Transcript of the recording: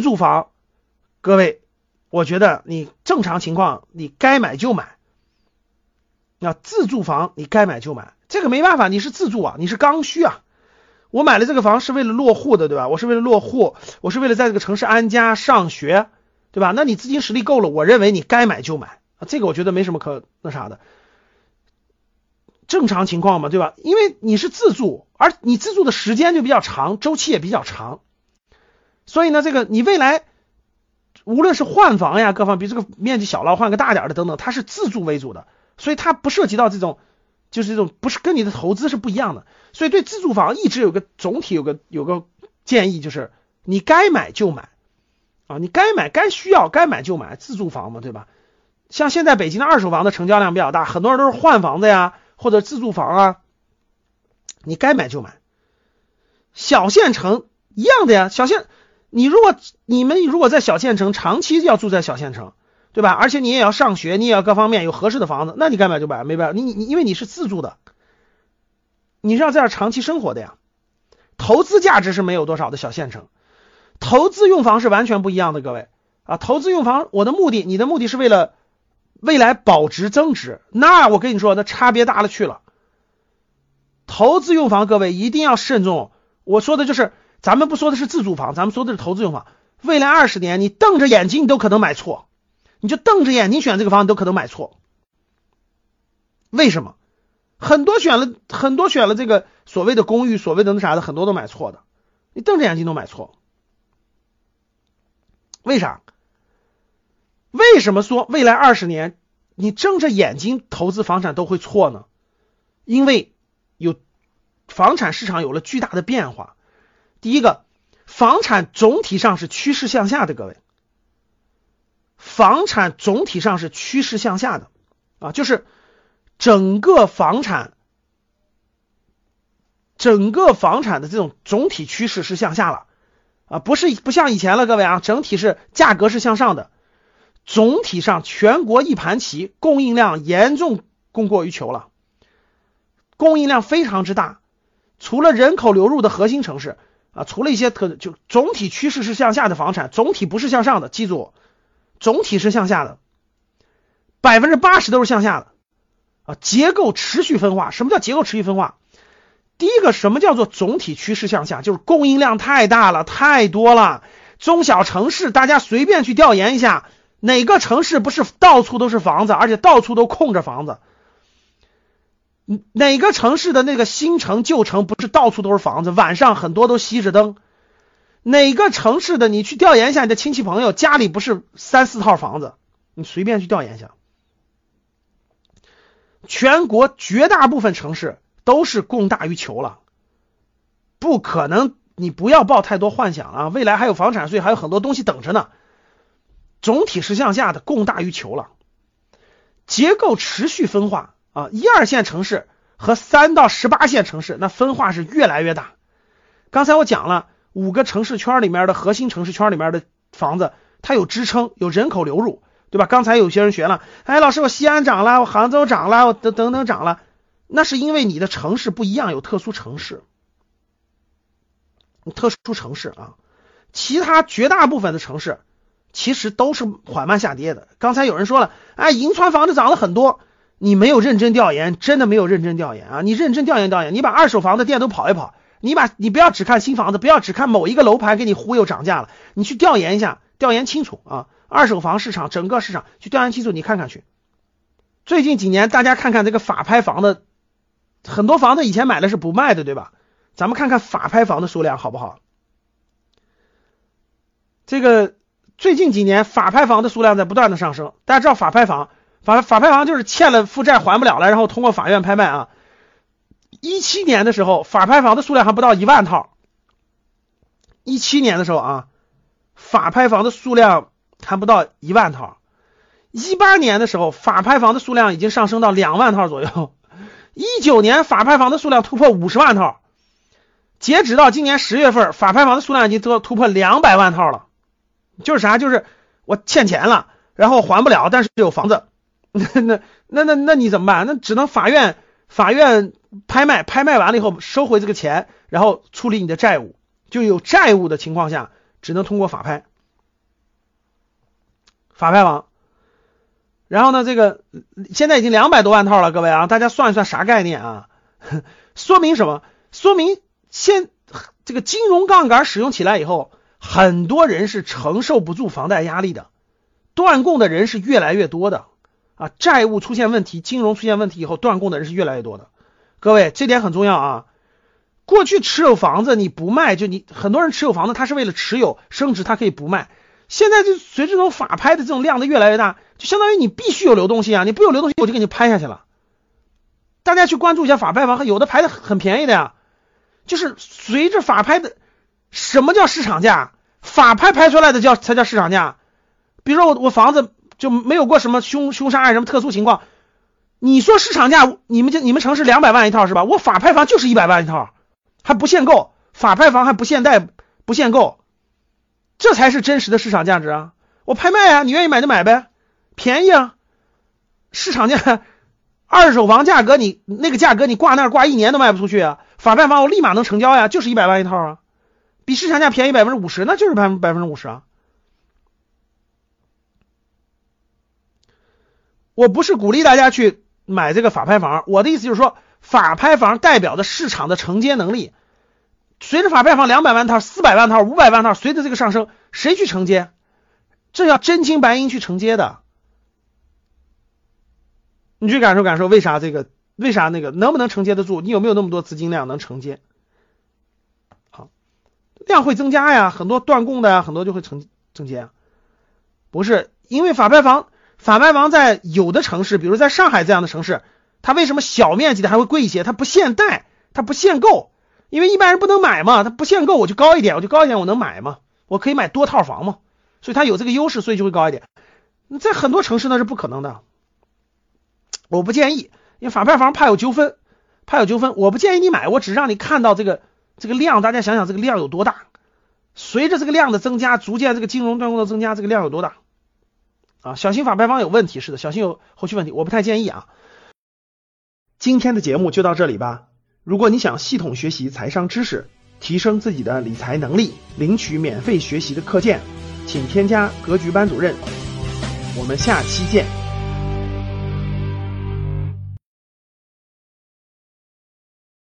住房，各位，我觉得你正常情况你该买就买。那自住房你该买就买，这个没办法，你是自住啊，你是刚需啊。我买了这个房是为了落户的，对吧？我是为了落户，我是为了在这个城市安家上学，对吧？那你资金实力够了，我认为你该买就买啊，这个我觉得没什么可那啥的。正常情况嘛，对吧？因为你是自住，而你自住的时间就比较长，周期也比较长，所以呢，这个你未来无论是换房呀，各方比这个面积小了换个大点的等等，它是自住为主的，所以它不涉及到这种。就是这种不是跟你的投资是不一样的，所以对自住房一直有个总体有个有个建议，就是你该买就买啊，你该买该需要该买就买自住房嘛，对吧？像现在北京的二手房的成交量比较大，很多人都是换房子呀或者自住房啊，你该买就买。小县城一样的呀，小县你如果你们如果在小县城长期要住在小县城。对吧？而且你也要上学，你也要各方面有合适的房子，那你该买就买，没办法，你你因为你是自住的，你是要在这长期生活的呀。投资价值是没有多少的小县城，投资用房是完全不一样的，各位啊，投资用房，我的目的，你的目的是为了未来保值增值，那我跟你说，那差别大了去了。投资用房，各位一定要慎重。我说的就是，咱们不说的是自住房，咱们说的是投资用房。未来二十年，你瞪着眼睛，你都可能买错。你就瞪着眼睛选这个房，你都可能买错。为什么？很多选了很多选了这个所谓的公寓，所谓的那啥的，很多都买错的。你瞪着眼睛都买错，为啥？为什么说未来二十年你睁着眼睛投资房产都会错呢？因为有房产市场有了巨大的变化。第一个，房产总体上是趋势向下的，各位。房产总体上是趋势向下的啊，就是整个房产，整个房产的这种总体趋势是向下了啊，不是不像以前了，各位啊，整体是价格是向上的，总体上全国一盘棋，供应量严重供过于求了，供应量非常之大，除了人口流入的核心城市啊，除了一些特就总体趋势是向下的房产，总体不是向上的，记住。总体是向下的，百分之八十都是向下的啊！结构持续分化，什么叫结构持续分化？第一个，什么叫做总体趋势向下？就是供应量太大了，太多了。中小城市，大家随便去调研一下，哪个城市不是到处都是房子，而且到处都空着房子？哪个城市的那个新城旧城不是到处都是房子？晚上很多都熄着灯。哪个城市的你去调研一下，你的亲戚朋友家里不是三四套房子，你随便去调研一下。全国绝大部分城市都是供大于求了，不可能，你不要抱太多幻想啊！未来还有房产税，还有很多东西等着呢。总体是向下的，供大于求了，结构持续分化啊！一二线城市和三到十八线城市，那分化是越来越大。刚才我讲了。五个城市圈里面的核心城市圈里面的房子，它有支撑，有人口流入，对吧？刚才有些人学了，哎，老师，我西安涨了，我杭州涨了，我等等等涨了，那是因为你的城市不一样，有特殊城市，特殊城市啊，其他绝大部分的城市其实都是缓慢下跌的。刚才有人说了，哎，银川房子涨了很多，你没有认真调研，真的没有认真调研啊！你认真调研调研，你把二手房的店都跑一跑。你把你不要只看新房子，不要只看某一个楼盘给你忽悠涨价了，你去调研一下，调研清楚啊！二手房市场整个市场去调研清楚，你看看去。最近几年大家看看这个法拍房的，很多房子以前买的是不卖的，对吧？咱们看看法拍房的数量好不好？这个最近几年法拍房的数量在不断的上升，大家知道法拍房法法拍房就是欠了负债还不了了，然后通过法院拍卖啊。一七年的时候，法拍房的数量还不到一万套。一七年的时候啊，法拍房的数量还不到一万套。一八年的时候，法拍房的数量已经上升到两万套左右。一九年，法拍房的数量突破五十万套。截止到今年十月份，法拍房的数量已经都突破两百万套了。就是啥？就是我欠钱了，然后还不了，但是有房子。那那那那那你怎么办？那只能法院法院。拍卖，拍卖完了以后收回这个钱，然后处理你的债务。就有债务的情况下，只能通过法拍。法拍房。然后呢，这个现在已经两百多万套了，各位啊，大家算一算啥概念啊？说明什么？说明现这个金融杠杆使用起来以后，很多人是承受不住房贷压力的，断供的人是越来越多的啊，债务出现问题，金融出现问题以后，断供的人是越来越多的。各位，这点很重要啊。过去持有房子你不卖，就你很多人持有房子，他是为了持有升值，他可以不卖。现在就随着这种法拍的这种量的越来越大，就相当于你必须有流动性啊，你不有流动性，我就给你拍下去了。大家去关注一下法拍房，有的拍的很便宜的呀，就是随着法拍的，什么叫市场价？法拍拍出来的叫才叫市场价。比如说我我房子就没有过什么凶凶杀案什么特殊情况，你说市场价，你们就你们城市两百万一套是吧？我法拍房就是一百万一套。还不限购，法拍房还不限贷，不限购，这才是真实的市场价值啊！我拍卖啊，你愿意买就买呗，便宜啊！市场价，二手房价格你那个价格你挂那挂一年都卖不出去啊！法拍房我立马能成交呀，就是一百万一套啊，比市场价便宜百分之五十，那就是百分百分之五十啊！我不是鼓励大家去买这个法拍房，我的意思就是说。法拍房代表的市场的承接能力，随着法拍房两百万套、四百万套、五百万套，随着这个上升，谁去承接？这要真金白银去承接的。你去感受感受，为啥这个？为啥那个能不能承接得住？你有没有那么多资金量能承接？好，量会增加呀，很多断供的呀，很多就会承承接啊。不是，因为法拍房，法拍房在有的城市，比如在上海这样的城市。它为什么小面积的还会贵一些？它不限贷，它不限购，因为一般人不能买嘛。它不限购，我就高一点，我就高一点，我能买嘛？我可以买多套房嘛？所以它有这个优势，所以就会高一点。在很多城市那是不可能的。我不建议，因为法拍房怕有纠纷，怕有纠纷。我不建议你买，我只让你看到这个这个量。大家想想这个量有多大？随着这个量的增加，逐渐这个金融断供的增加，这个量有多大？啊，小心法拍房有问题，是的，小心有后续问题。我不太建议啊。今天的节目就到这里吧。如果你想系统学习财商知识，提升自己的理财能力，领取免费学习的课件，请添加格局班主任。我们下期见。